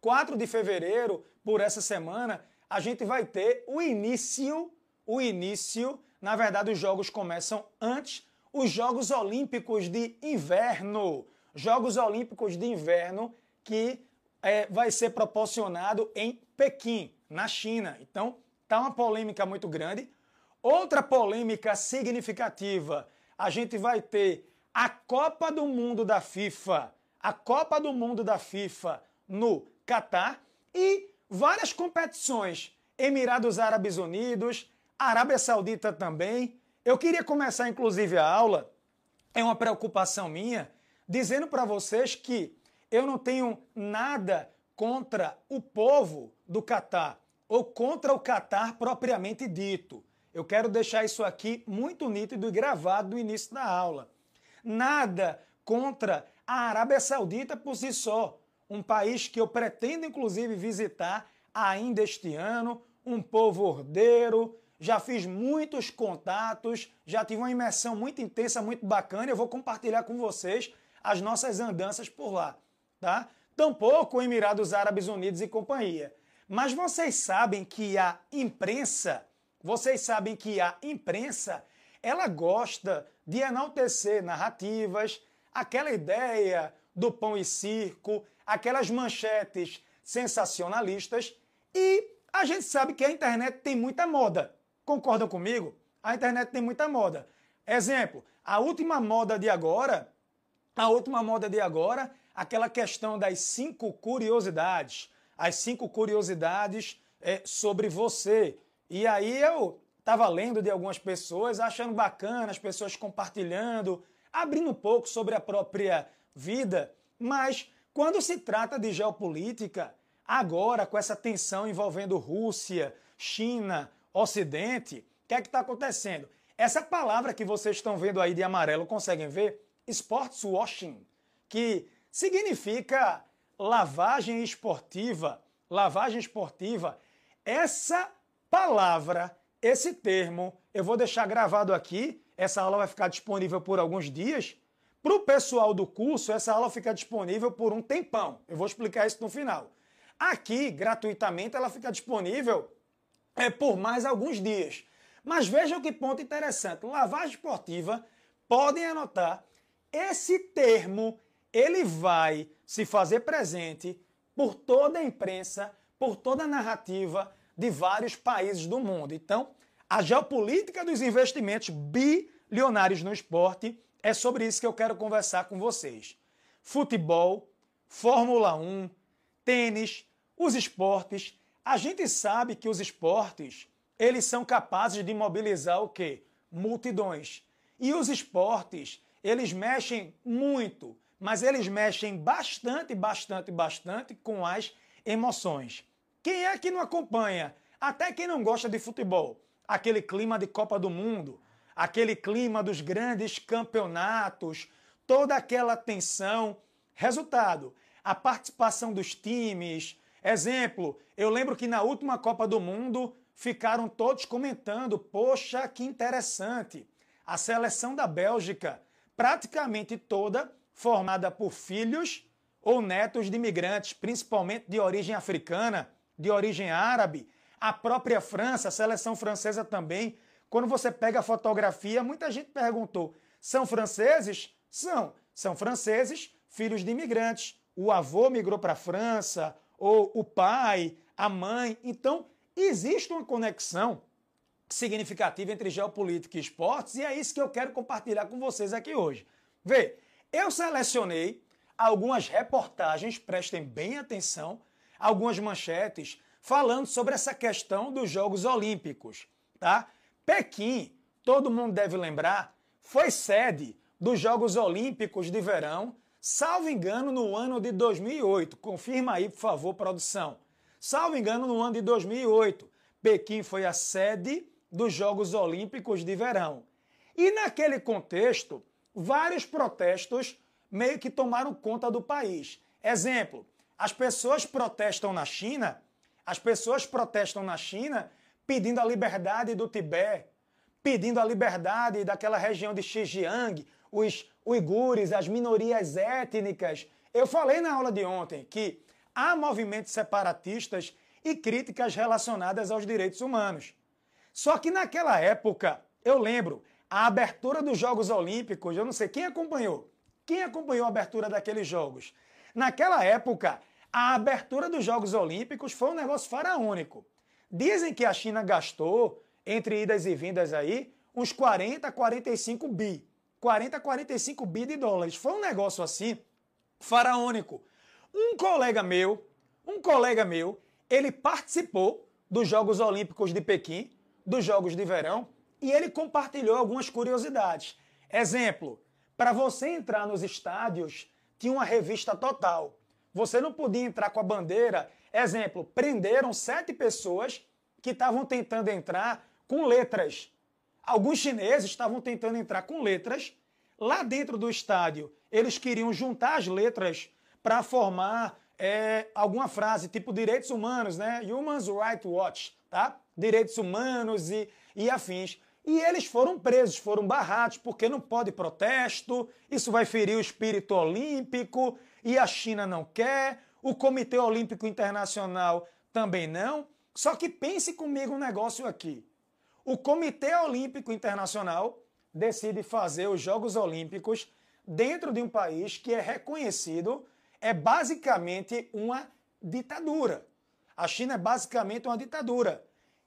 4 de fevereiro, por essa semana, a gente vai ter o início, o início, na verdade os jogos começam antes, os Jogos Olímpicos de Inverno. Jogos Olímpicos de Inverno que é, vai ser proporcionado em Pequim, na China. Então, tá uma polêmica muito grande. Outra polêmica significativa, a gente vai ter a Copa do Mundo da FIFA, a Copa do Mundo da FIFA no Catar e várias competições, Emirados Árabes Unidos, Arábia Saudita também. Eu queria começar inclusive a aula, é uma preocupação minha, dizendo para vocês que eu não tenho nada contra o povo do Catar ou contra o Catar propriamente dito. Eu quero deixar isso aqui muito nítido e gravado no início da aula. Nada contra a Arábia Saudita por si só, um país que eu pretendo inclusive visitar ainda este ano, um povo ordeiro, já fiz muitos contatos, já tive uma imersão muito intensa, muito bacana, eu vou compartilhar com vocês as nossas andanças por lá tá? Tampouco Emirados Árabes Unidos e companhia. Mas vocês sabem que a imprensa, vocês sabem que a imprensa, ela gosta de enaltecer narrativas, aquela ideia do pão e circo, aquelas manchetes sensacionalistas e a gente sabe que a internet tem muita moda. Concordam comigo? A internet tem muita moda. Exemplo, a última moda de agora, a última moda de agora aquela questão das cinco curiosidades, as cinco curiosidades é, sobre você. E aí eu estava lendo de algumas pessoas, achando bacana, as pessoas compartilhando, abrindo um pouco sobre a própria vida, mas quando se trata de geopolítica, agora com essa tensão envolvendo Rússia, China, Ocidente, o que é que está acontecendo? Essa palavra que vocês estão vendo aí de amarelo, conseguem ver? Sports washing, que significa lavagem esportiva. Lavagem esportiva. Essa palavra, esse termo, eu vou deixar gravado aqui. Essa aula vai ficar disponível por alguns dias. Para o pessoal do curso, essa aula fica disponível por um tempão. Eu vou explicar isso no final. Aqui, gratuitamente, ela fica disponível é, por mais alguns dias. Mas vejam que ponto interessante. Lavagem esportiva, podem anotar, esse termo ele vai se fazer presente por toda a imprensa, por toda a narrativa de vários países do mundo. Então, a geopolítica dos investimentos bilionários no esporte é sobre isso que eu quero conversar com vocês. Futebol, Fórmula 1, tênis, os esportes. A gente sabe que os esportes, eles são capazes de mobilizar o quê? Multidões. E os esportes, eles mexem muito mas eles mexem bastante, bastante, bastante com as emoções. Quem é que não acompanha? Até quem não gosta de futebol. Aquele clima de Copa do Mundo, aquele clima dos grandes campeonatos, toda aquela tensão. Resultado: a participação dos times. Exemplo, eu lembro que na última Copa do Mundo ficaram todos comentando: poxa, que interessante. A seleção da Bélgica, praticamente toda, formada por filhos ou netos de imigrantes, principalmente de origem africana, de origem árabe. A própria França, a seleção francesa também. Quando você pega a fotografia, muita gente perguntou: são franceses? São. São franceses, filhos de imigrantes. O avô migrou para a França, ou o pai, a mãe. Então, existe uma conexão significativa entre geopolítica e esportes, e é isso que eu quero compartilhar com vocês aqui hoje. Vê, eu selecionei algumas reportagens, prestem bem atenção, algumas manchetes falando sobre essa questão dos Jogos Olímpicos, tá? Pequim, todo mundo deve lembrar, foi sede dos Jogos Olímpicos de Verão, salvo engano, no ano de 2008. Confirma aí, por favor, produção. Salvo engano, no ano de 2008, Pequim foi a sede dos Jogos Olímpicos de Verão. E naquele contexto, vários protestos meio que tomaram conta do país. Exemplo, as pessoas protestam na China, as pessoas protestam na China pedindo a liberdade do Tibete, pedindo a liberdade daquela região de Xinjiang, os uigures, as minorias étnicas. Eu falei na aula de ontem que a movimentos separatistas e críticas relacionadas aos direitos humanos. Só que naquela época, eu lembro, a abertura dos Jogos Olímpicos, eu não sei quem acompanhou. Quem acompanhou a abertura daqueles Jogos? Naquela época, a abertura dos Jogos Olímpicos foi um negócio faraônico. Dizem que a China gastou, entre idas e vindas aí, uns 40, 45 bi. 40, 45 bi de dólares. Foi um negócio assim, faraônico. Um colega meu, um colega meu, ele participou dos Jogos Olímpicos de Pequim, dos Jogos de Verão, e ele compartilhou algumas curiosidades. Exemplo, para você entrar nos estádios, tinha uma revista total. Você não podia entrar com a bandeira. Exemplo, prenderam sete pessoas que estavam tentando entrar com letras. Alguns chineses estavam tentando entrar com letras. Lá dentro do estádio, eles queriam juntar as letras para formar é, alguma frase, tipo direitos humanos, né? Human Rights Watch, tá? Direitos humanos e, e afins. E eles foram presos, foram barrados, porque não pode protesto, isso vai ferir o espírito olímpico, e a China não quer, o Comitê Olímpico Internacional também não. Só que pense comigo um negócio aqui. O Comitê Olímpico Internacional decide fazer os Jogos Olímpicos dentro de um país que é reconhecido, é basicamente uma ditadura. A China é basicamente uma ditadura.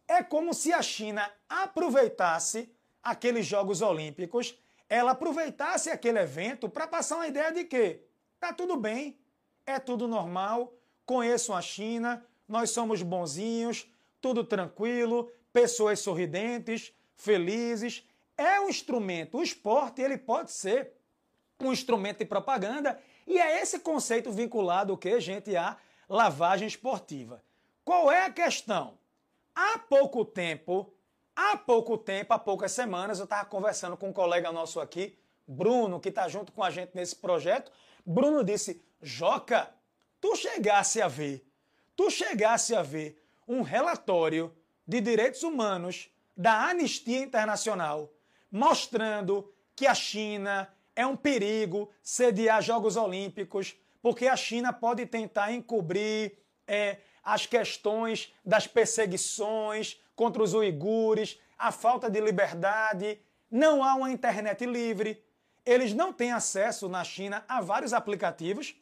É como se a China aproveitasse aqueles Jogos Olímpicos, ela aproveitasse aquele evento para passar uma ideia de que tá tudo bem, é tudo normal, conheço a China, nós somos bonzinhos, tudo tranquilo, pessoas sorridentes, felizes. É um instrumento, o esporte ele pode ser um instrumento de propaganda e é esse conceito vinculado o que gente a lavagem esportiva. Qual é a questão? Há pouco tempo, há pouco tempo, há poucas semanas, eu estava conversando com um colega nosso aqui, Bruno, que está junto com a gente nesse projeto. Bruno disse: Joca, tu chegasse a ver, tu chegasse a ver um relatório de direitos humanos da Anistia Internacional mostrando que a China é um perigo sediar Jogos Olímpicos, porque a China pode tentar encobrir é, as questões das perseguições contra os uigures, a falta de liberdade, não há uma internet livre. Eles não têm acesso na China a vários aplicativos,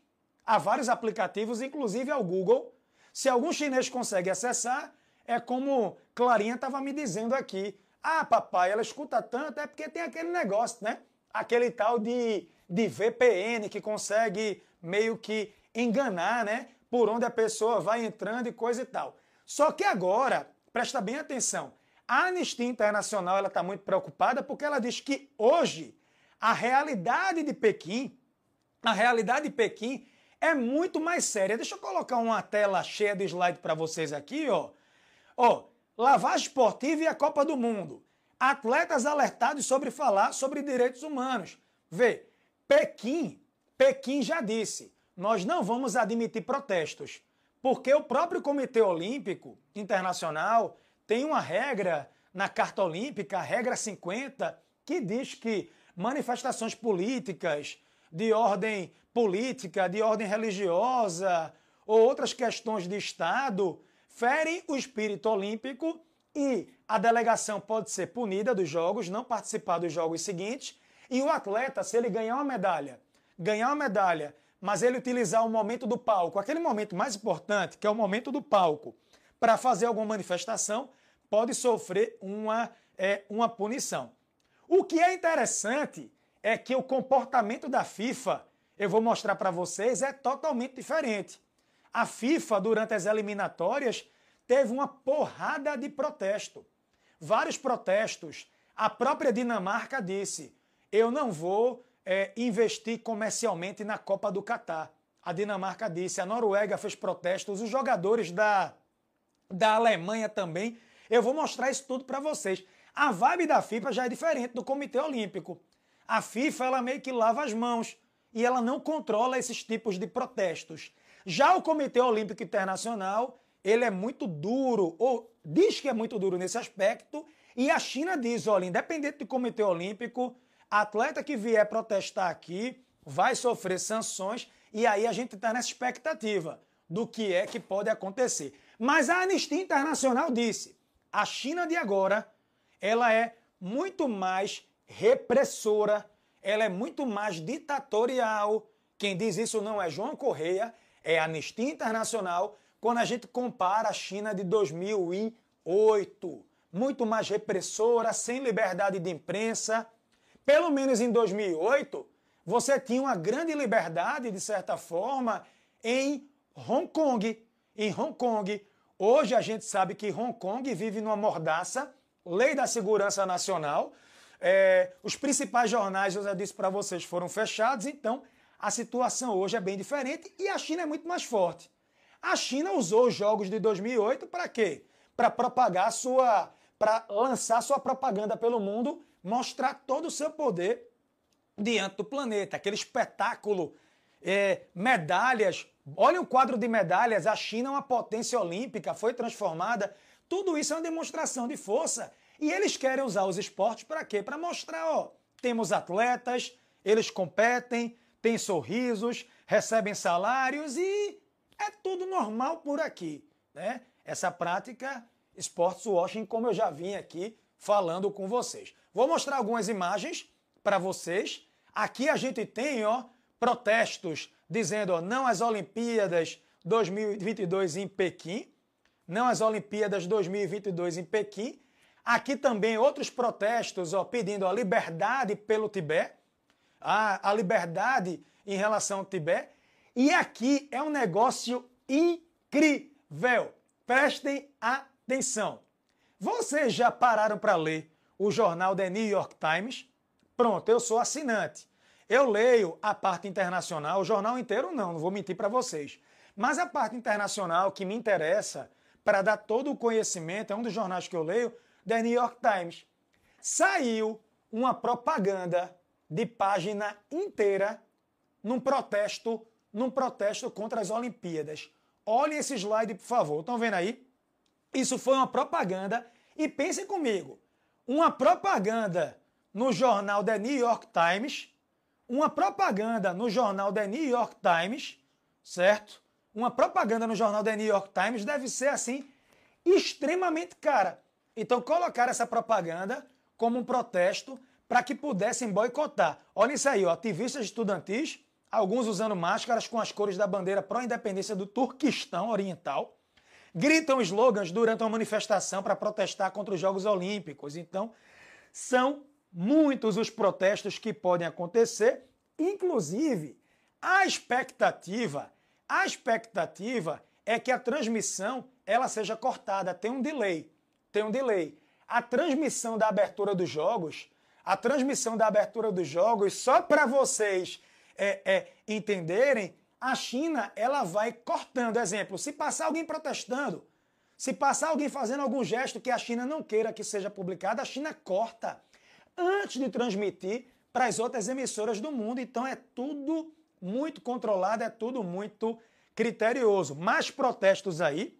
a vários aplicativos, inclusive ao Google. Se algum chinês consegue acessar, é como Clarinha estava me dizendo aqui. Ah, papai, ela escuta tanto, é porque tem aquele negócio, né? Aquele tal de, de VPN que consegue meio que enganar, né? por onde a pessoa vai entrando e coisa e tal. Só que agora, presta bem atenção, a Anistia Internacional ela está muito preocupada porque ela diz que hoje a realidade de Pequim, a realidade de Pequim é muito mais séria. Deixa eu colocar uma tela cheia de slide para vocês aqui, ó. Ó, lavagem esportiva e a Copa do Mundo. Atletas alertados sobre falar sobre direitos humanos. Vê, Pequim, Pequim já disse, nós não vamos admitir protestos, porque o próprio Comitê Olímpico Internacional tem uma regra na Carta Olímpica, a regra 50, que diz que manifestações políticas de ordem política, de ordem religiosa ou outras questões de Estado ferem o espírito olímpico e a delegação pode ser punida dos jogos, não participar dos jogos seguintes, e o atleta, se ele ganhar uma medalha, ganhar uma medalha mas ele utilizar o momento do palco, aquele momento mais importante, que é o momento do palco, para fazer alguma manifestação, pode sofrer uma, é, uma punição. O que é interessante é que o comportamento da FIFA, eu vou mostrar para vocês, é totalmente diferente. A FIFA, durante as eliminatórias, teve uma porrada de protesto. Vários protestos. A própria Dinamarca disse: eu não vou é, investir comercialmente na Copa do Catar. A Dinamarca disse, a Noruega fez protestos, os jogadores da, da Alemanha também. Eu vou mostrar isso tudo para vocês. A vibe da FIFA já é diferente do Comitê Olímpico. A FIFA ela meio que lava as mãos e ela não controla esses tipos de protestos. Já o Comitê Olímpico Internacional, ele é muito duro, ou diz que é muito duro nesse aspecto, e a China diz, olha, independente do Comitê Olímpico, Atleta que vier protestar aqui vai sofrer sanções e aí a gente está nessa expectativa do que é que pode acontecer. Mas a Anistia Internacional disse: a China de agora, ela é muito mais repressora, ela é muito mais ditatorial. Quem diz isso não é João Correia, é a Anistia Internacional, quando a gente compara a China de 2008. Muito mais repressora, sem liberdade de imprensa. Pelo menos em 2008, você tinha uma grande liberdade, de certa forma, em Hong Kong. Em Hong Kong. Hoje a gente sabe que Hong Kong vive numa mordaça, lei da segurança nacional. É, os principais jornais, eu já disse para vocês, foram fechados, então a situação hoje é bem diferente e a China é muito mais forte. A China usou os jogos de 2008 para quê? Para propagar sua, para lançar sua propaganda pelo mundo, mostrar todo o seu poder diante do planeta, aquele espetáculo, é, medalhas. Olha o quadro de medalhas, a China é uma potência olímpica, foi transformada. Tudo isso é uma demonstração de força. E eles querem usar os esportes para quê? Para mostrar, ó, temos atletas, eles competem, têm sorrisos, recebem salários e é tudo normal por aqui, né? Essa prática Sports Washing, como eu já vim aqui falando com vocês. Vou mostrar algumas imagens para vocês. Aqui a gente tem, ó, protestos dizendo, ó, não às Olimpíadas 2022 em Pequim, não às Olimpíadas 2022 em Pequim. Aqui também outros protestos, ó, pedindo a liberdade pelo Tibete, a, a liberdade em relação ao Tibete. E aqui é um negócio incrível. Prestem atenção. Vocês já pararam para ler o jornal The New York Times? Pronto, eu sou assinante. Eu leio a parte internacional, o jornal inteiro não, não vou mentir para vocês. Mas a parte internacional que me interessa para dar todo o conhecimento, é um dos jornais que eu leio, The New York Times. Saiu uma propaganda de página inteira num protesto, num protesto contra as Olimpíadas. Olhem esse slide, por favor. Estão vendo aí? Isso foi uma propaganda e pensem comigo. Uma propaganda no jornal The New York Times, uma propaganda no jornal The New York Times, certo? Uma propaganda no jornal The New York Times deve ser assim extremamente cara. Então colocaram essa propaganda como um protesto para que pudessem boicotar. Olha isso aí, ó, ativistas estudantis, alguns usando máscaras com as cores da bandeira pró-independência do Turquistão Oriental, gritam slogans durante uma manifestação para protestar contra os Jogos Olímpicos. Então, são muitos os protestos que podem acontecer, inclusive a expectativa, a expectativa é que a transmissão ela seja cortada, tem um delay, tem um delay. A transmissão da abertura dos jogos a transmissão da abertura dos jogos, só para vocês é, é, entenderem, a China ela vai cortando. Exemplo, se passar alguém protestando, se passar alguém fazendo algum gesto que a China não queira que seja publicado, a China corta antes de transmitir para as outras emissoras do mundo. Então é tudo muito controlado, é tudo muito criterioso. Mais protestos aí,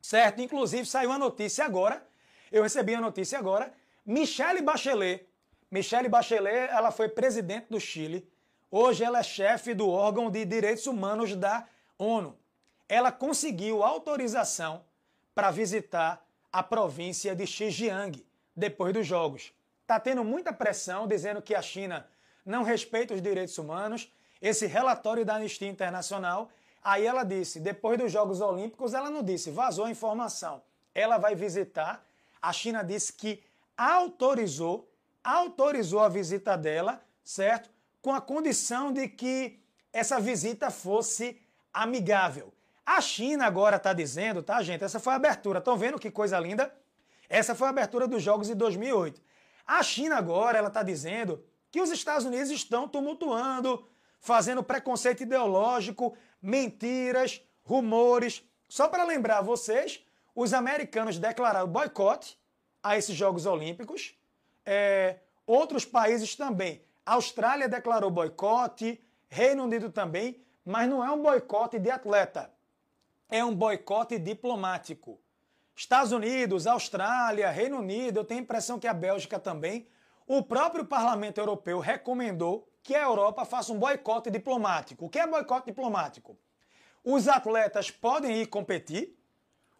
certo? Inclusive saiu a notícia agora, eu recebi a notícia agora, Michelle Bachelet, Michelle Bachelet, ela foi presidente do Chile. Hoje ela é chefe do órgão de direitos humanos da ONU. Ela conseguiu autorização para visitar a província de Xinjiang depois dos jogos. Está tendo muita pressão dizendo que a China não respeita os direitos humanos. Esse relatório da Anistia Internacional, aí ela disse, depois dos Jogos Olímpicos, ela não disse, vazou a informação. Ela vai visitar. A China disse que autorizou autorizou a visita dela, certo? Com a condição de que essa visita fosse amigável. A China agora está dizendo, tá, gente? Essa foi a abertura. Estão vendo que coisa linda? Essa foi a abertura dos Jogos de 2008. A China agora ela está dizendo que os Estados Unidos estão tumultuando, fazendo preconceito ideológico, mentiras, rumores. Só para lembrar vocês, os americanos declararam boicote a esses Jogos Olímpicos é, outros países também. A Austrália declarou boicote, Reino Unido também, mas não é um boicote de atleta, é um boicote diplomático. Estados Unidos, Austrália, Reino Unido, eu tenho a impressão que a Bélgica também. O próprio Parlamento Europeu recomendou que a Europa faça um boicote diplomático. O que é boicote diplomático? Os atletas podem ir competir,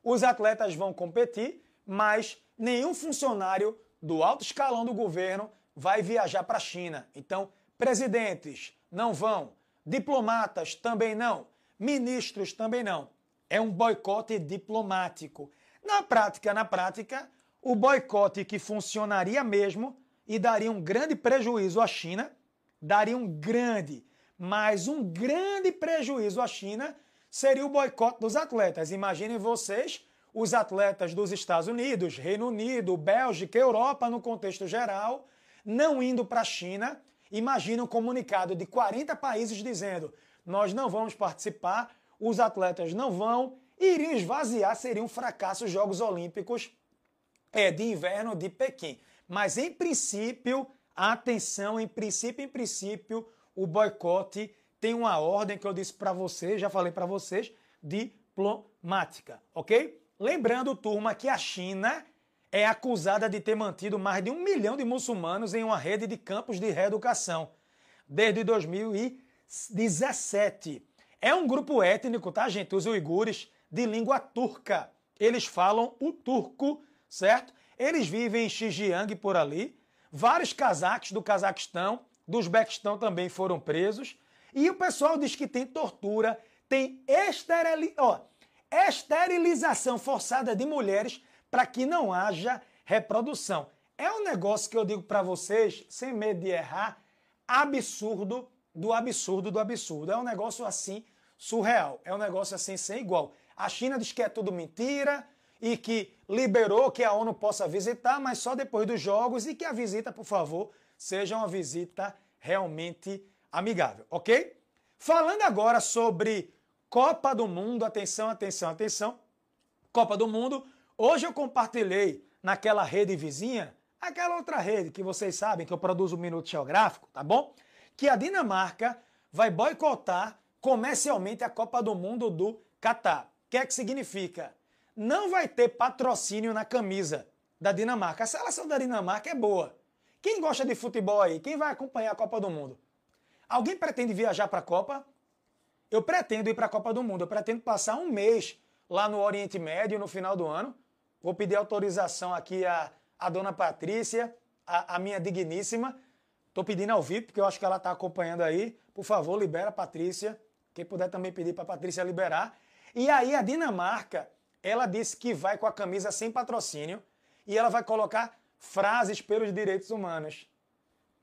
os atletas vão competir, mas nenhum funcionário do alto escalão do governo vai viajar para a China. Então, presidentes não vão, diplomatas também não, ministros também não. É um boicote diplomático. Na prática, na prática, o boicote que funcionaria mesmo e daria um grande prejuízo à China, daria um grande, mas um grande prejuízo à China seria o boicote dos atletas. Imaginem vocês os atletas dos Estados Unidos, Reino Unido, Bélgica, Europa no contexto geral, não indo para a China. Imagina um comunicado de 40 países dizendo: nós não vamos participar, os atletas não vão, iriam esvaziar, seria um fracasso os Jogos Olímpicos é, de inverno de Pequim. Mas em princípio, atenção, em princípio, em princípio, o boicote tem uma ordem que eu disse para vocês, já falei para vocês, diplomática, ok? Lembrando, turma, que a China é acusada de ter mantido mais de um milhão de muçulmanos em uma rede de campos de reeducação desde 2017. É um grupo étnico, tá, gente? Os uigures de língua turca. Eles falam o turco, certo? Eles vivem em Xinjiang por ali. Vários cazaques do Cazaquistão, do Uzbequistão também foram presos. E o pessoal diz que tem tortura, tem esterili... Ó, esterilização forçada de mulheres para que não haja reprodução. É um negócio que eu digo para vocês, sem medo de errar, absurdo do absurdo do absurdo. É um negócio assim surreal. É um negócio assim sem igual. A China diz que é tudo mentira e que liberou que a ONU possa visitar, mas só depois dos jogos e que a visita, por favor, seja uma visita realmente amigável, ok? Falando agora sobre Copa do Mundo, atenção, atenção, atenção. Copa do Mundo, hoje eu compartilhei naquela rede vizinha, aquela outra rede que vocês sabem que eu produzo o Minuto Geográfico, tá bom? Que a Dinamarca vai boicotar comercialmente a Copa do Mundo do Catar. O que é que significa? Não vai ter patrocínio na camisa da Dinamarca. A seleção da Dinamarca é boa. Quem gosta de futebol aí? Quem vai acompanhar a Copa do Mundo? Alguém pretende viajar para a Copa? Eu pretendo ir para a Copa do Mundo. Eu pretendo passar um mês lá no Oriente Médio no final do ano. Vou pedir autorização aqui à, à dona Patrícia, a, a minha digníssima. Estou pedindo ao vivo, porque eu acho que ela está acompanhando aí. Por favor, libera a Patrícia. Quem puder também pedir para a Patrícia liberar. E aí a Dinamarca, ela disse que vai com a camisa sem patrocínio e ela vai colocar frases pelos direitos humanos.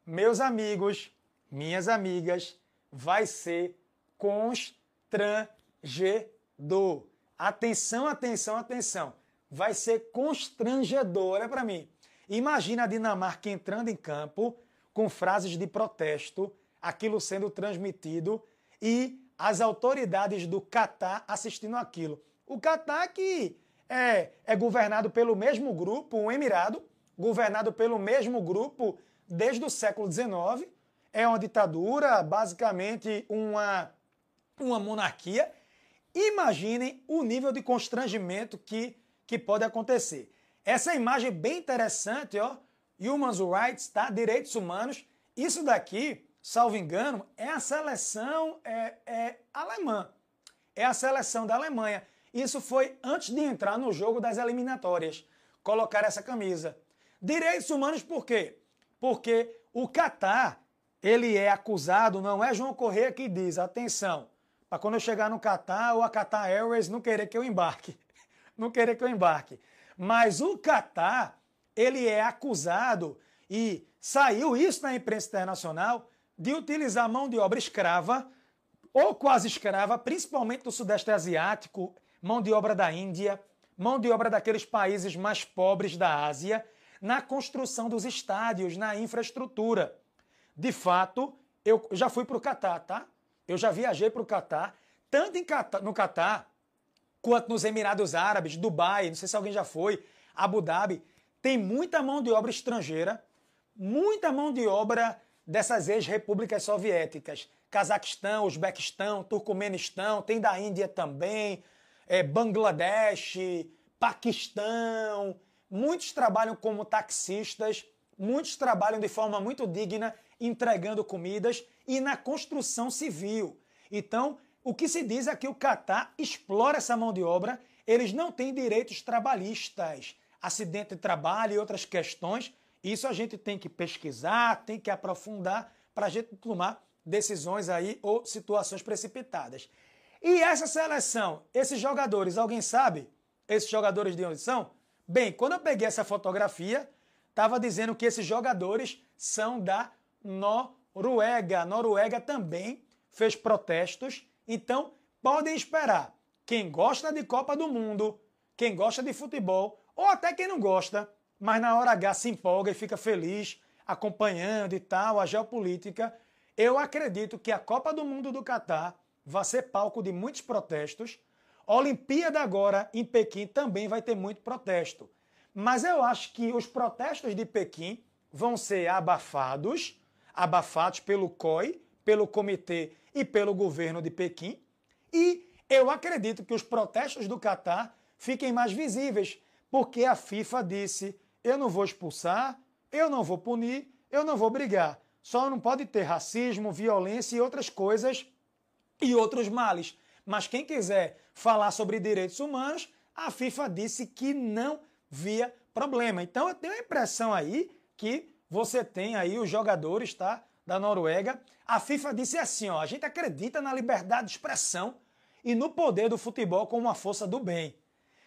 Meus amigos, minhas amigas, vai ser constrangedor. Atenção, atenção, atenção. Vai ser constrangedor, olha para mim. Imagina a Dinamarca entrando em campo com frases de protesto, aquilo sendo transmitido e as autoridades do Catar assistindo aquilo. O Catar que é, é governado pelo mesmo grupo, um emirado, governado pelo mesmo grupo desde o século XIX, é uma ditadura, basicamente uma, uma monarquia. Imaginem o nível de constrangimento que, que pode acontecer. Essa imagem é bem interessante, ó. Human Rights, tá? Direitos humanos. Isso daqui, salvo engano, é a seleção é, é alemã. É a seleção da Alemanha. Isso foi antes de entrar no jogo das eliminatórias. Colocar essa camisa. Direitos humanos por quê? Porque o Catar ele é acusado, não é João Correia que diz, atenção, para quando eu chegar no Catar ou a Qatar Airways não querer que eu embarque. Não querer que eu embarque. Mas o Catar, ele é acusado e saiu isso na imprensa internacional de utilizar mão de obra escrava ou quase escrava, principalmente do Sudeste Asiático, mão de obra da Índia, mão de obra daqueles países mais pobres da Ásia, na construção dos estádios, na infraestrutura. De fato, eu já fui para o Catar, tá? Eu já viajei para o Catar, tanto em no Catar quanto nos Emirados Árabes, Dubai, não sei se alguém já foi, Abu Dhabi. Tem muita mão de obra estrangeira, muita mão de obra dessas ex-repúblicas soviéticas. Cazaquistão, Uzbequistão, Turcomenistão, tem da Índia também, é, Bangladesh, Paquistão. Muitos trabalham como taxistas, muitos trabalham de forma muito digna entregando comidas e na construção civil. Então, O que se diz é que o Catar explora essa mão de obra, eles não têm direitos trabalhistas, acidente de trabalho e outras questões. Isso a gente tem que pesquisar, tem que aprofundar para a gente tomar decisões aí ou situações precipitadas. E essa seleção, esses jogadores, alguém sabe? Esses jogadores de onde são? Bem, quando eu peguei essa fotografia, estava dizendo que esses jogadores são da Noruega. A Noruega também fez protestos, então podem esperar. Quem gosta de Copa do Mundo, quem gosta de futebol, ou até quem não gosta, mas na hora H se empolga e fica feliz acompanhando e tal a geopolítica, eu acredito que a Copa do Mundo do Catar vai ser palco de muitos protestos. A Olimpíada agora em Pequim também vai ter muito protesto. Mas eu acho que os protestos de Pequim vão ser abafados, abafados pelo COI, pelo comitê e pelo governo de Pequim. E eu acredito que os protestos do Catar fiquem mais visíveis, porque a FIFA disse: eu não vou expulsar, eu não vou punir, eu não vou brigar. Só não pode ter racismo, violência e outras coisas e outros males. Mas quem quiser falar sobre direitos humanos, a FIFA disse que não via problema. Então eu tenho a impressão aí que você tem aí os jogadores, tá? Da Noruega. A FIFA disse assim, ó, a gente acredita na liberdade de expressão e no poder do futebol como uma força do bem.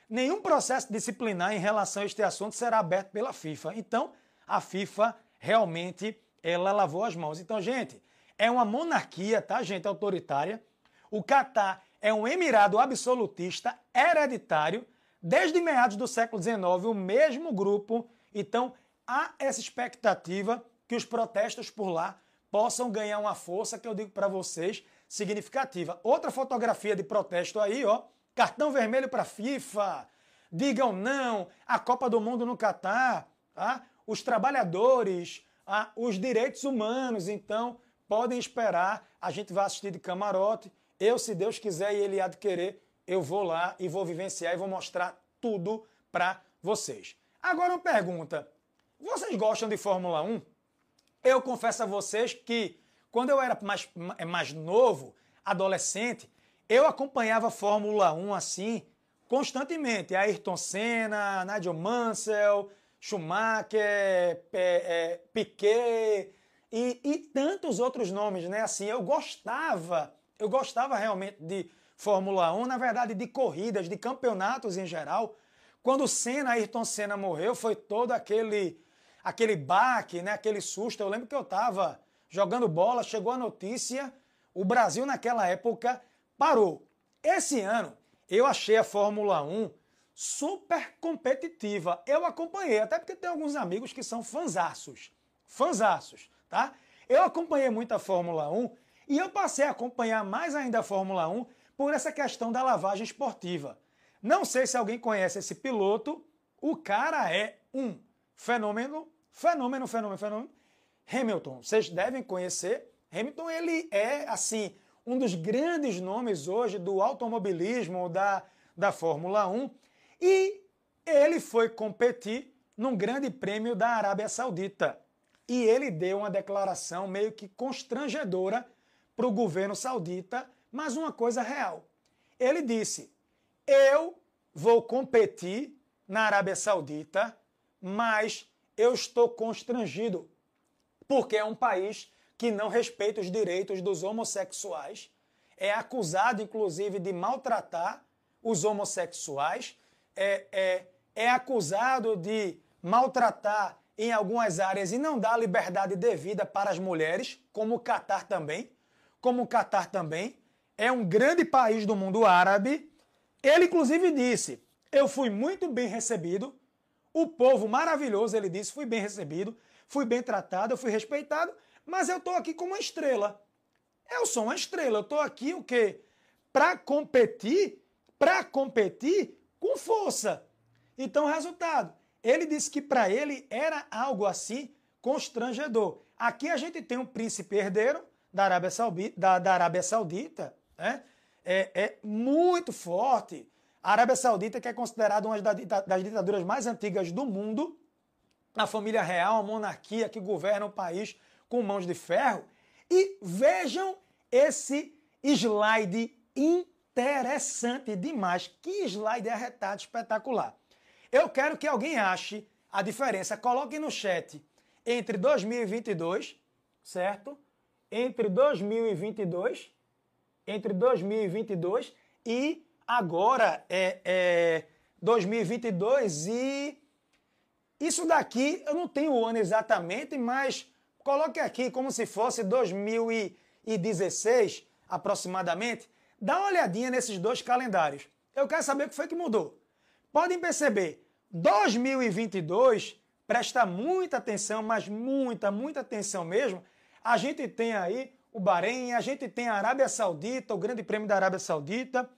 Nenhum processo disciplinar em relação a este assunto será aberto pela FIFA. Então, a FIFA realmente ela lavou as mãos. Então, gente, é uma monarquia, tá, gente, autoritária. O Catar é um emirado absolutista hereditário. Desde meados do século XIX, o mesmo grupo. Então, há essa expectativa que os protestos por lá possam ganhar uma força que eu digo para vocês significativa. Outra fotografia de protesto aí, ó, cartão vermelho para FIFA. Digam não à Copa do Mundo no Catar, tá? Os trabalhadores, ah, os direitos humanos. Então, podem esperar, a gente vai assistir de camarote. Eu, se Deus quiser e Ele querer, eu vou lá e vou vivenciar e vou mostrar tudo para vocês. Agora uma pergunta. Vocês gostam de Fórmula 1? Eu confesso a vocês que quando eu era mais, mais novo, adolescente, eu acompanhava Fórmula 1 assim, constantemente. Ayrton Senna, Nigel Mansell, Schumacher, é, Piquet e, e tantos outros nomes, né? Assim, eu gostava, eu gostava realmente de Fórmula 1, na verdade, de corridas, de campeonatos em geral. Quando Senna, Ayrton Senna morreu, foi todo aquele aquele baque, né? Aquele susto. Eu lembro que eu estava jogando bola, chegou a notícia, o Brasil naquela época parou. Esse ano eu achei a Fórmula 1 super competitiva. Eu acompanhei, até porque tem alguns amigos que são fanzaços. Fanzaços, tá? Eu acompanhei muito a Fórmula 1 e eu passei a acompanhar mais ainda a Fórmula 1 por essa questão da lavagem esportiva. Não sei se alguém conhece esse piloto, o cara é um fenômeno, fenômeno, fenômeno, fenômeno. Hamilton, vocês devem conhecer. Hamilton, ele é, assim, um dos grandes nomes hoje do automobilismo, da, da Fórmula 1. E ele foi competir num grande prêmio da Arábia Saudita. E ele deu uma declaração meio que constrangedora para o governo saudita, mas uma coisa real. Ele disse: Eu vou competir na Arábia Saudita, mas eu estou constrangido, porque é um país que não respeita os direitos dos homossexuais, é acusado, inclusive, de maltratar os homossexuais é, é, é acusado de maltratar em algumas áreas e não dar liberdade devida para as mulheres, como o Catar também, como o Catar também, é um grande país do mundo árabe. Ele inclusive disse: "Eu fui muito bem recebido, o povo maravilhoso", ele disse, "fui bem recebido, fui bem tratado, eu fui respeitado, mas eu estou aqui como uma estrela. Eu sou uma estrela, eu estou aqui o quê? Para competir, para competir com força. Então, resultado, ele disse que para ele era algo assim constrangedor. Aqui a gente tem um príncipe herdeiro da Arábia Saudita, da, da Arábia Saudita né? é, é, muito forte. A Arábia Saudita, que é considerada uma das ditaduras mais antigas do mundo, a família real, a monarquia que governa o país com mãos de ferro. E vejam esse slide interessante demais. Que slide arretado espetacular. Eu quero que alguém ache a diferença. Coloque no chat entre 2022, certo? Entre 2022, entre 2022 e agora é, é 2022 e isso daqui eu não tenho o ano exatamente, mas coloque aqui como se fosse 2016 aproximadamente. Dá uma olhadinha nesses dois calendários. Eu quero saber o que foi que mudou. Podem perceber, 2022, presta muita atenção, mas muita, muita atenção mesmo. A gente tem aí o Bahrein, a gente tem a Arábia Saudita, o Grande Prêmio da Arábia Saudita,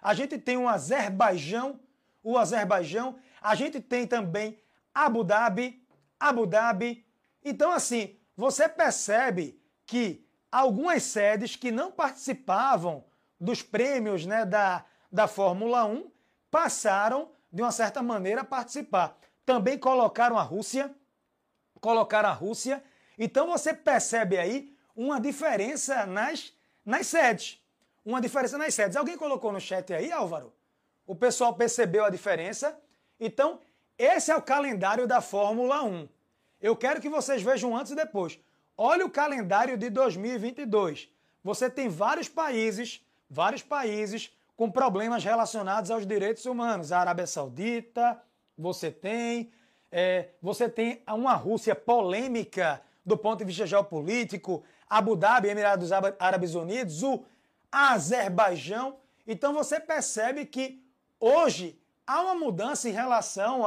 a gente tem o Azerbaijão, o Azerbaijão, a gente tem também Abu Dhabi, Abu Dhabi. Então, assim, você percebe que algumas sedes que não participavam dos prêmios né, da, da Fórmula 1 passaram, de uma certa maneira, participar. Também colocaram a Rússia, colocaram a Rússia. Então você percebe aí uma diferença nas, nas sedes. Uma diferença nas sedes. Alguém colocou no chat aí, Álvaro? O pessoal percebeu a diferença? Então, esse é o calendário da Fórmula 1. Eu quero que vocês vejam antes e depois. Olha o calendário de 2022. Você tem vários países, vários países com problemas relacionados aos direitos humanos. A Arábia Saudita, você tem, é, você tem uma Rússia polêmica do ponto de vista geopolítico, Abu Dhabi, Emirados Árabes Unidos, o Azerbaijão. Então você percebe que hoje há uma mudança em relação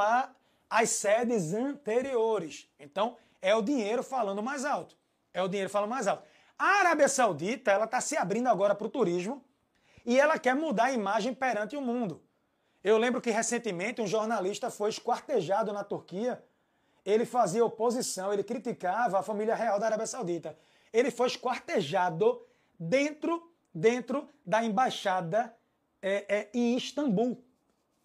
às sedes anteriores. Então, é o dinheiro falando mais alto. É o dinheiro falando mais alto. A Arábia Saudita ela está se abrindo agora para o turismo e ela quer mudar a imagem perante o mundo. Eu lembro que recentemente um jornalista foi esquartejado na Turquia. Ele fazia oposição, ele criticava a família real da Arábia Saudita. Ele foi esquartejado dentro, dentro da embaixada é, é, em Istambul.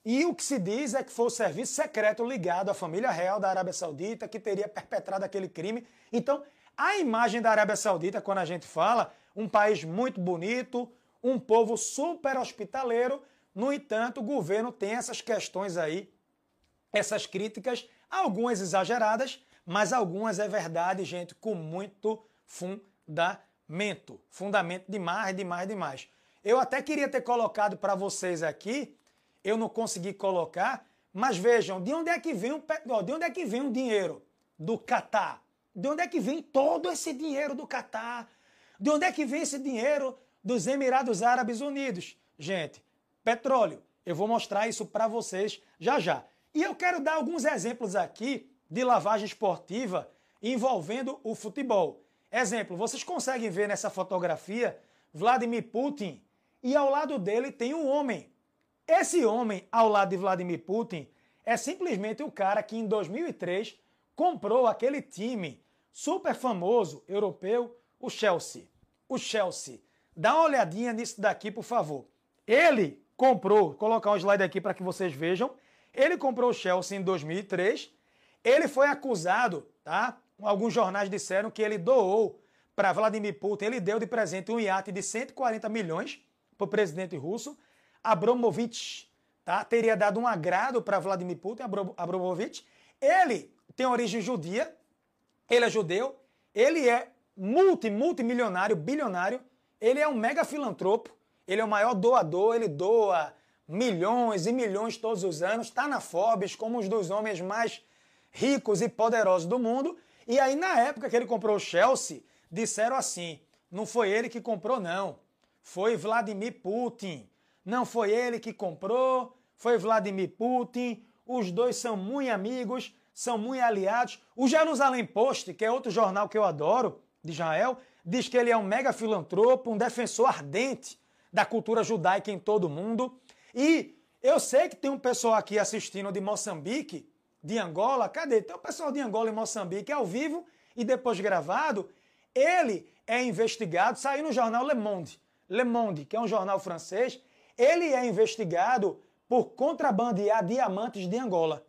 E o que se diz é que foi o serviço secreto ligado à família real da Arábia Saudita que teria perpetrado aquele crime. Então, a imagem da Arábia Saudita, quando a gente fala, um país muito bonito, um povo super hospitaleiro, no entanto, o governo tem essas questões aí, essas críticas, algumas exageradas, mas algumas é verdade, gente, com muito fundamento. Fundamento demais, demais, demais. Eu até queria ter colocado para vocês aqui eu não consegui colocar, mas vejam, de onde é que vem o, de onde é que vem o dinheiro do Catar? De onde é que vem todo esse dinheiro do Catar? De onde é que vem esse dinheiro dos Emirados Árabes Unidos? Gente, petróleo. Eu vou mostrar isso para vocês já já. E eu quero dar alguns exemplos aqui de lavagem esportiva envolvendo o futebol. Exemplo, vocês conseguem ver nessa fotografia Vladimir Putin e ao lado dele tem um homem, esse homem, ao lado de Vladimir Putin, é simplesmente o cara que em 2003 comprou aquele time super famoso europeu, o Chelsea. O Chelsea. Dá uma olhadinha nisso daqui, por favor. Ele comprou, colocar um slide aqui para que vocês vejam. Ele comprou o Chelsea em 2003. Ele foi acusado, tá? Alguns jornais disseram que ele doou para Vladimir Putin, ele deu de presente um iate de 140 milhões para o presidente russo. Abramovich tá? teria dado um agrado para Vladimir Putin, Abramovich. Ele tem origem judia, ele é judeu, ele é multi, multimilionário, bilionário, ele é um mega filantropo, ele é o maior doador, ele doa milhões e milhões todos os anos, está na Forbes como um dos homens mais ricos e poderosos do mundo. E aí, na época que ele comprou o Chelsea, disseram assim: não foi ele que comprou, não. Foi Vladimir Putin. Não foi ele que comprou, foi Vladimir Putin. Os dois são muito amigos, são muito aliados. O Jerusalém Post, que é outro jornal que eu adoro, de Israel, diz que ele é um mega filantropo, um defensor ardente da cultura judaica em todo o mundo. E eu sei que tem um pessoal aqui assistindo de Moçambique, de Angola. Cadê? Tem um pessoal de Angola e Moçambique ao vivo e depois gravado. Ele é investigado, saiu no jornal Le Monde. Le Monde, que é um jornal francês, ele é investigado por contrabandear diamantes de Angola.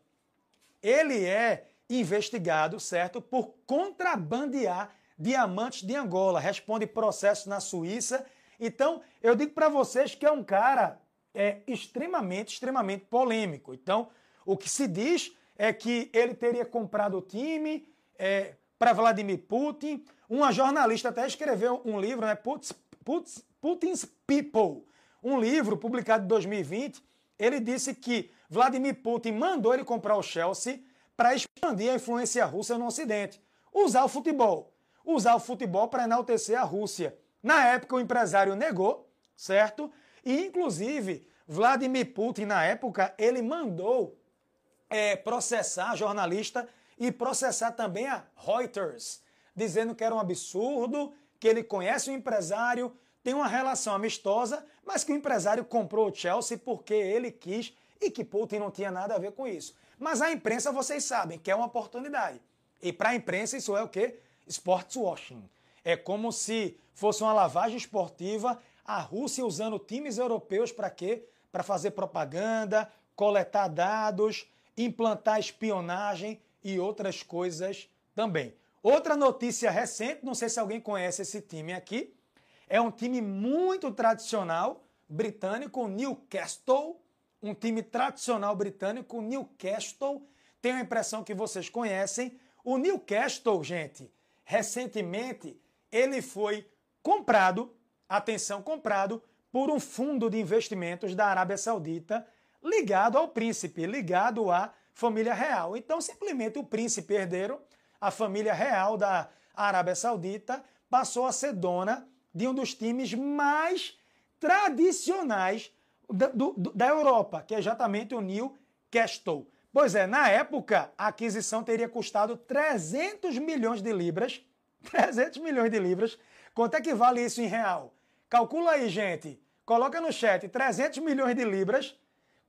Ele é investigado, certo, por contrabandear diamantes de Angola. Responde processo na Suíça Então, eu digo para vocês que é um cara é, extremamente, extremamente polêmico. Então, o que se diz é que ele teria comprado o time é, para Vladimir Putin. Uma jornalista até escreveu um livro, né, Putin's, Putin's, People, um livro publicado em 2020. Ele disse que Vladimir Putin mandou ele comprar o Chelsea para expandir a influência russa no Ocidente. Usar o futebol. Usar o futebol para enaltecer a Rússia. Na época, o empresário negou, certo? E, inclusive, Vladimir Putin, na época, ele mandou é, processar a jornalista e processar também a Reuters, dizendo que era um absurdo, que ele conhece o empresário, tem uma relação amistosa, mas que o empresário comprou o Chelsea porque ele quis e que Putin não tinha nada a ver com isso. Mas a imprensa, vocês sabem, que é uma oportunidade. E para a imprensa isso é o quê? Sports washing. É como se fosse uma lavagem esportiva, a Rússia usando times europeus para quê? Para fazer propaganda, coletar dados, implantar espionagem e outras coisas também. Outra notícia recente, não sei se alguém conhece esse time aqui, é um time muito tradicional britânico, Newcastle, um time tradicional britânico, Newcastle. Tenho a impressão que vocês conhecem. O Newcastle, gente, recentemente ele foi comprado, atenção, comprado por um fundo de investimentos da Arábia Saudita ligado ao príncipe, ligado à família real. Então, simplesmente o príncipe herdeiro, a família real da Arábia Saudita, passou a ser dona de um dos times mais tradicionais da, do, da Europa, que é exatamente o Newcastle. Pois é, na época, a aquisição teria custado 300 milhões de libras. 300 milhões de libras. Quanto é que vale isso em real? Calcula aí, gente. Coloca no chat 300 milhões de libras.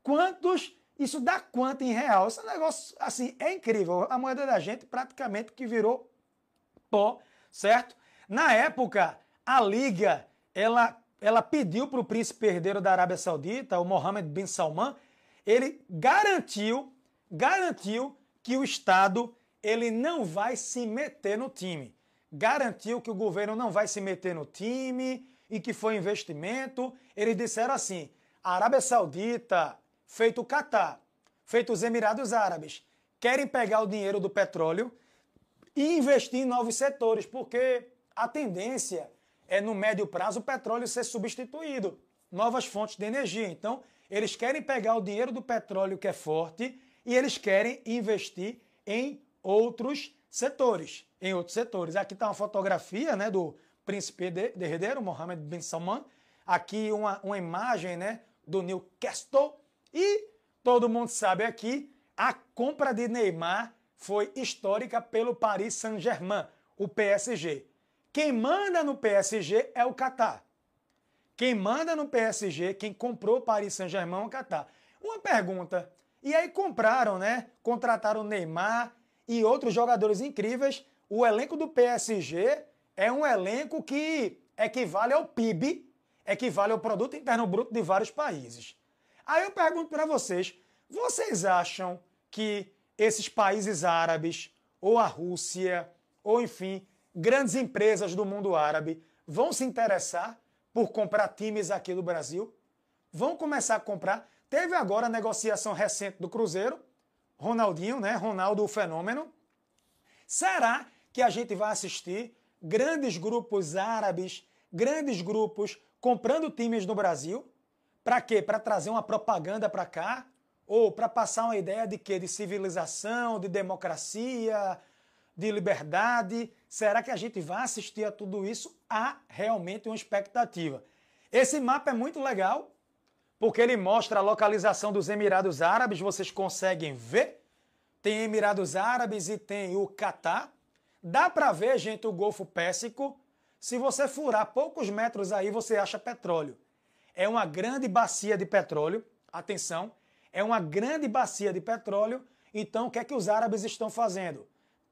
Quantos isso dá quanto em real? Esse negócio, assim, é incrível. A moeda da gente praticamente que virou pó, certo? Na época, a Liga, ela ela pediu para o príncipe herdeiro da Arábia Saudita, o Mohammed bin Salman, ele garantiu, garantiu que o Estado ele não vai se meter no time. Garantiu que o governo não vai se meter no time e que foi investimento. Eles disseram assim: a Arábia Saudita, feito o Catar, feito os Emirados Árabes, querem pegar o dinheiro do petróleo e investir em novos setores, porque a tendência é no médio prazo o petróleo ser substituído, novas fontes de energia. Então, eles querem pegar o dinheiro do petróleo que é forte e eles querem investir em outros setores, em outros setores. Aqui está uma fotografia, né, do príncipe de, de herdeiro, Mohammed bin Salman. Aqui uma, uma imagem, né, do Newcastle e todo mundo sabe aqui a compra de Neymar foi histórica pelo Paris Saint-Germain, o PSG. Quem manda no PSG é o Qatar. Quem manda no PSG, quem comprou o Paris Saint-Germain é o Qatar. Uma pergunta. E aí compraram, né? Contrataram Neymar e outros jogadores incríveis. O elenco do PSG é um elenco que equivale ao PIB, equivale ao produto interno bruto de vários países. Aí eu pergunto para vocês, vocês acham que esses países árabes ou a Rússia, ou enfim, grandes empresas do mundo árabe vão se interessar por comprar times aqui do Brasil? Vão começar a comprar. Teve agora a negociação recente do Cruzeiro, Ronaldinho, né? Ronaldo o fenômeno. Será que a gente vai assistir grandes grupos árabes, grandes grupos comprando times no Brasil? Para quê? Para trazer uma propaganda para cá? Ou para passar uma ideia de quê? De civilização, de democracia, de liberdade. Será que a gente vai assistir a tudo isso? Há realmente uma expectativa. Esse mapa é muito legal, porque ele mostra a localização dos Emirados Árabes, vocês conseguem ver. Tem Emirados Árabes e tem o Catar. Dá para ver, gente, o Golfo Pérsico. Se você furar poucos metros aí, você acha petróleo. É uma grande bacia de petróleo. Atenção, é uma grande bacia de petróleo. Então, o que é que os árabes estão fazendo?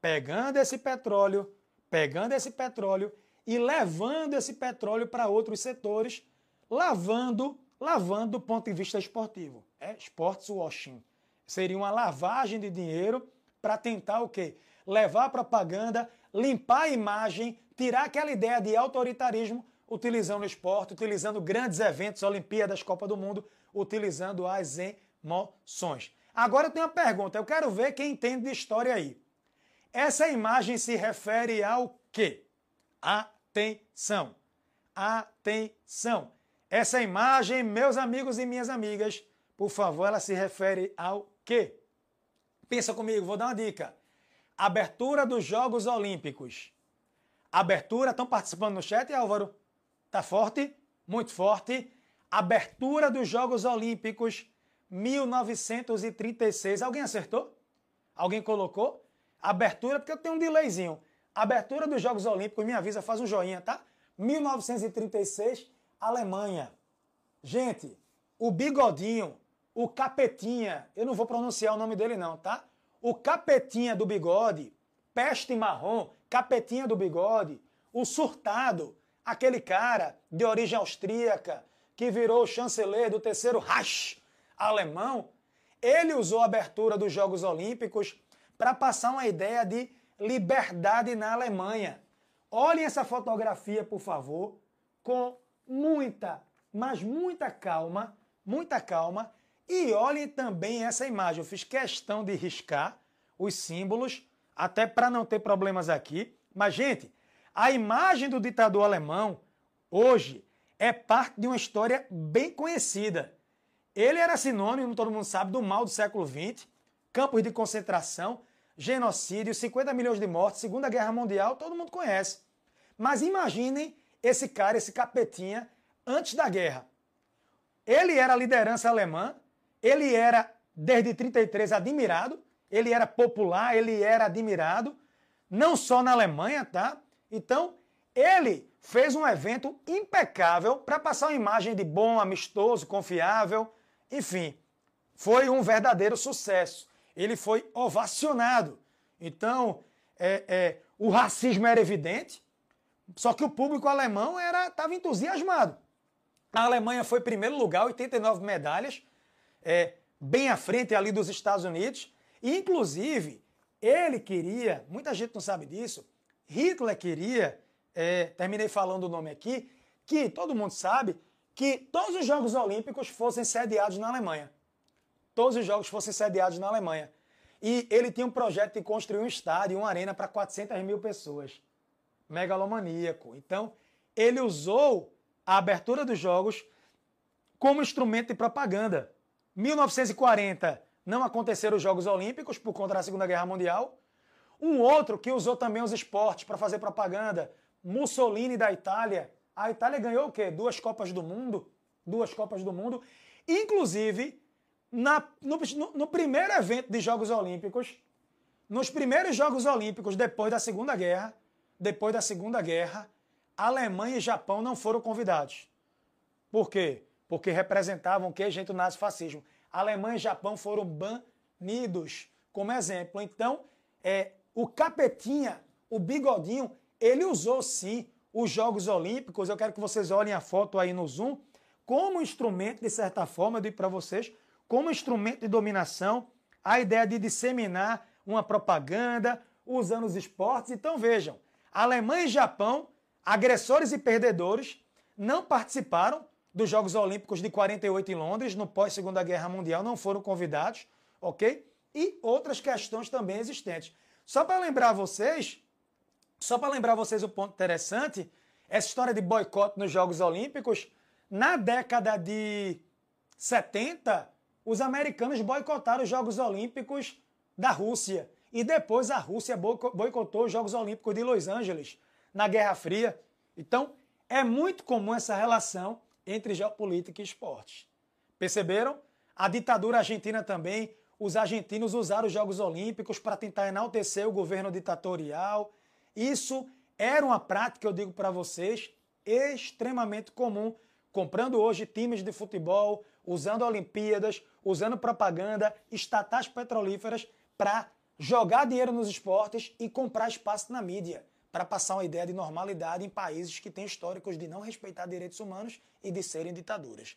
pegando esse petróleo, pegando esse petróleo e levando esse petróleo para outros setores, lavando, lavando do ponto de vista esportivo. É sports washing. Seria uma lavagem de dinheiro para tentar o quê? Levar a propaganda, limpar a imagem, tirar aquela ideia de autoritarismo, utilizando o esporte, utilizando grandes eventos, Olimpíadas, Copa do Mundo, utilizando as emoções. Agora eu tenho uma pergunta, eu quero ver quem entende de história aí. Essa imagem se refere ao quê? Atenção! Atenção! Essa imagem, meus amigos e minhas amigas, por favor, ela se refere ao quê? Pensa comigo, vou dar uma dica. Abertura dos Jogos Olímpicos. Abertura, estão participando no chat, Álvaro? Tá forte? Muito forte. Abertura dos Jogos Olímpicos 1936. Alguém acertou? Alguém colocou? Abertura, porque eu tenho um delayzinho. Abertura dos Jogos Olímpicos, me avisa, faz um joinha, tá? 1936, Alemanha. Gente, o bigodinho, o capetinha, eu não vou pronunciar o nome dele não, tá? O capetinha do bigode, peste marrom, capetinha do bigode, o surtado, aquele cara de origem austríaca que virou chanceler do terceiro Reich alemão, ele usou a abertura dos Jogos Olímpicos para passar uma ideia de liberdade na Alemanha. Olhem essa fotografia, por favor, com muita, mas muita calma, muita calma, e olhem também essa imagem. Eu fiz questão de riscar os símbolos, até para não ter problemas aqui. Mas, gente, a imagem do ditador alemão, hoje, é parte de uma história bem conhecida. Ele era sinônimo, todo mundo sabe, do mal do século XX, campos de concentração, genocídio, 50 milhões de mortes, Segunda Guerra Mundial, todo mundo conhece. Mas imaginem esse cara, esse capetinha, antes da guerra. Ele era a liderança alemã, ele era, desde 33, admirado, ele era popular, ele era admirado, não só na Alemanha, tá? Então, ele fez um evento impecável para passar uma imagem de bom, amistoso, confiável, enfim, foi um verdadeiro sucesso. Ele foi ovacionado. Então, é, é, o racismo era evidente, só que o público alemão era estava entusiasmado. A Alemanha foi primeiro lugar, 89 medalhas, é, bem à frente ali dos Estados Unidos. E, inclusive, ele queria, muita gente não sabe disso, Hitler queria, é, terminei falando o nome aqui, que todo mundo sabe que todos os Jogos Olímpicos fossem sediados na Alemanha. Todos os Jogos fossem sediados na Alemanha. E ele tinha um projeto de construir um estádio, uma arena para 400 mil pessoas. Megalomaníaco. Então, ele usou a abertura dos Jogos como instrumento de propaganda. 1940 não aconteceram os Jogos Olímpicos por conta da Segunda Guerra Mundial. Um outro que usou também os esportes para fazer propaganda, Mussolini da Itália, a Itália ganhou o quê? Duas Copas do Mundo. Duas Copas do Mundo. Inclusive, na, no, no primeiro evento de Jogos Olímpicos, nos primeiros Jogos Olímpicos depois da Segunda Guerra, depois da Segunda Guerra, Alemanha e Japão não foram convidados. Por quê? Porque representavam o que, gente, o nazifascismo. Alemanha e Japão foram banidos, como exemplo. Então, é, o capetinha, o bigodinho, ele usou sim os Jogos Olímpicos, eu quero que vocês olhem a foto aí no Zoom, como instrumento, de certa forma, eu digo para vocês, como instrumento de dominação, a ideia de disseminar uma propaganda usando os esportes. Então vejam, Alemanha e Japão, agressores e perdedores, não participaram dos Jogos Olímpicos de 48 em Londres, no pós-Segunda Guerra Mundial, não foram convidados, ok? E outras questões também existentes. Só para lembrar vocês, só para lembrar vocês o ponto interessante, essa história de boicote nos Jogos Olímpicos, na década de 70, os americanos boicotaram os Jogos Olímpicos da Rússia. E depois a Rússia boicotou os Jogos Olímpicos de Los Angeles, na Guerra Fria. Então, é muito comum essa relação entre geopolítica e esportes. Perceberam? A ditadura argentina também, os argentinos usaram os Jogos Olímpicos para tentar enaltecer o governo ditatorial isso era uma prática, eu digo para vocês, extremamente comum, comprando hoje times de futebol, usando Olimpíadas, usando propaganda, estatais petrolíferas para jogar dinheiro nos esportes e comprar espaço na mídia, para passar uma ideia de normalidade em países que têm históricos de não respeitar direitos humanos e de serem ditaduras.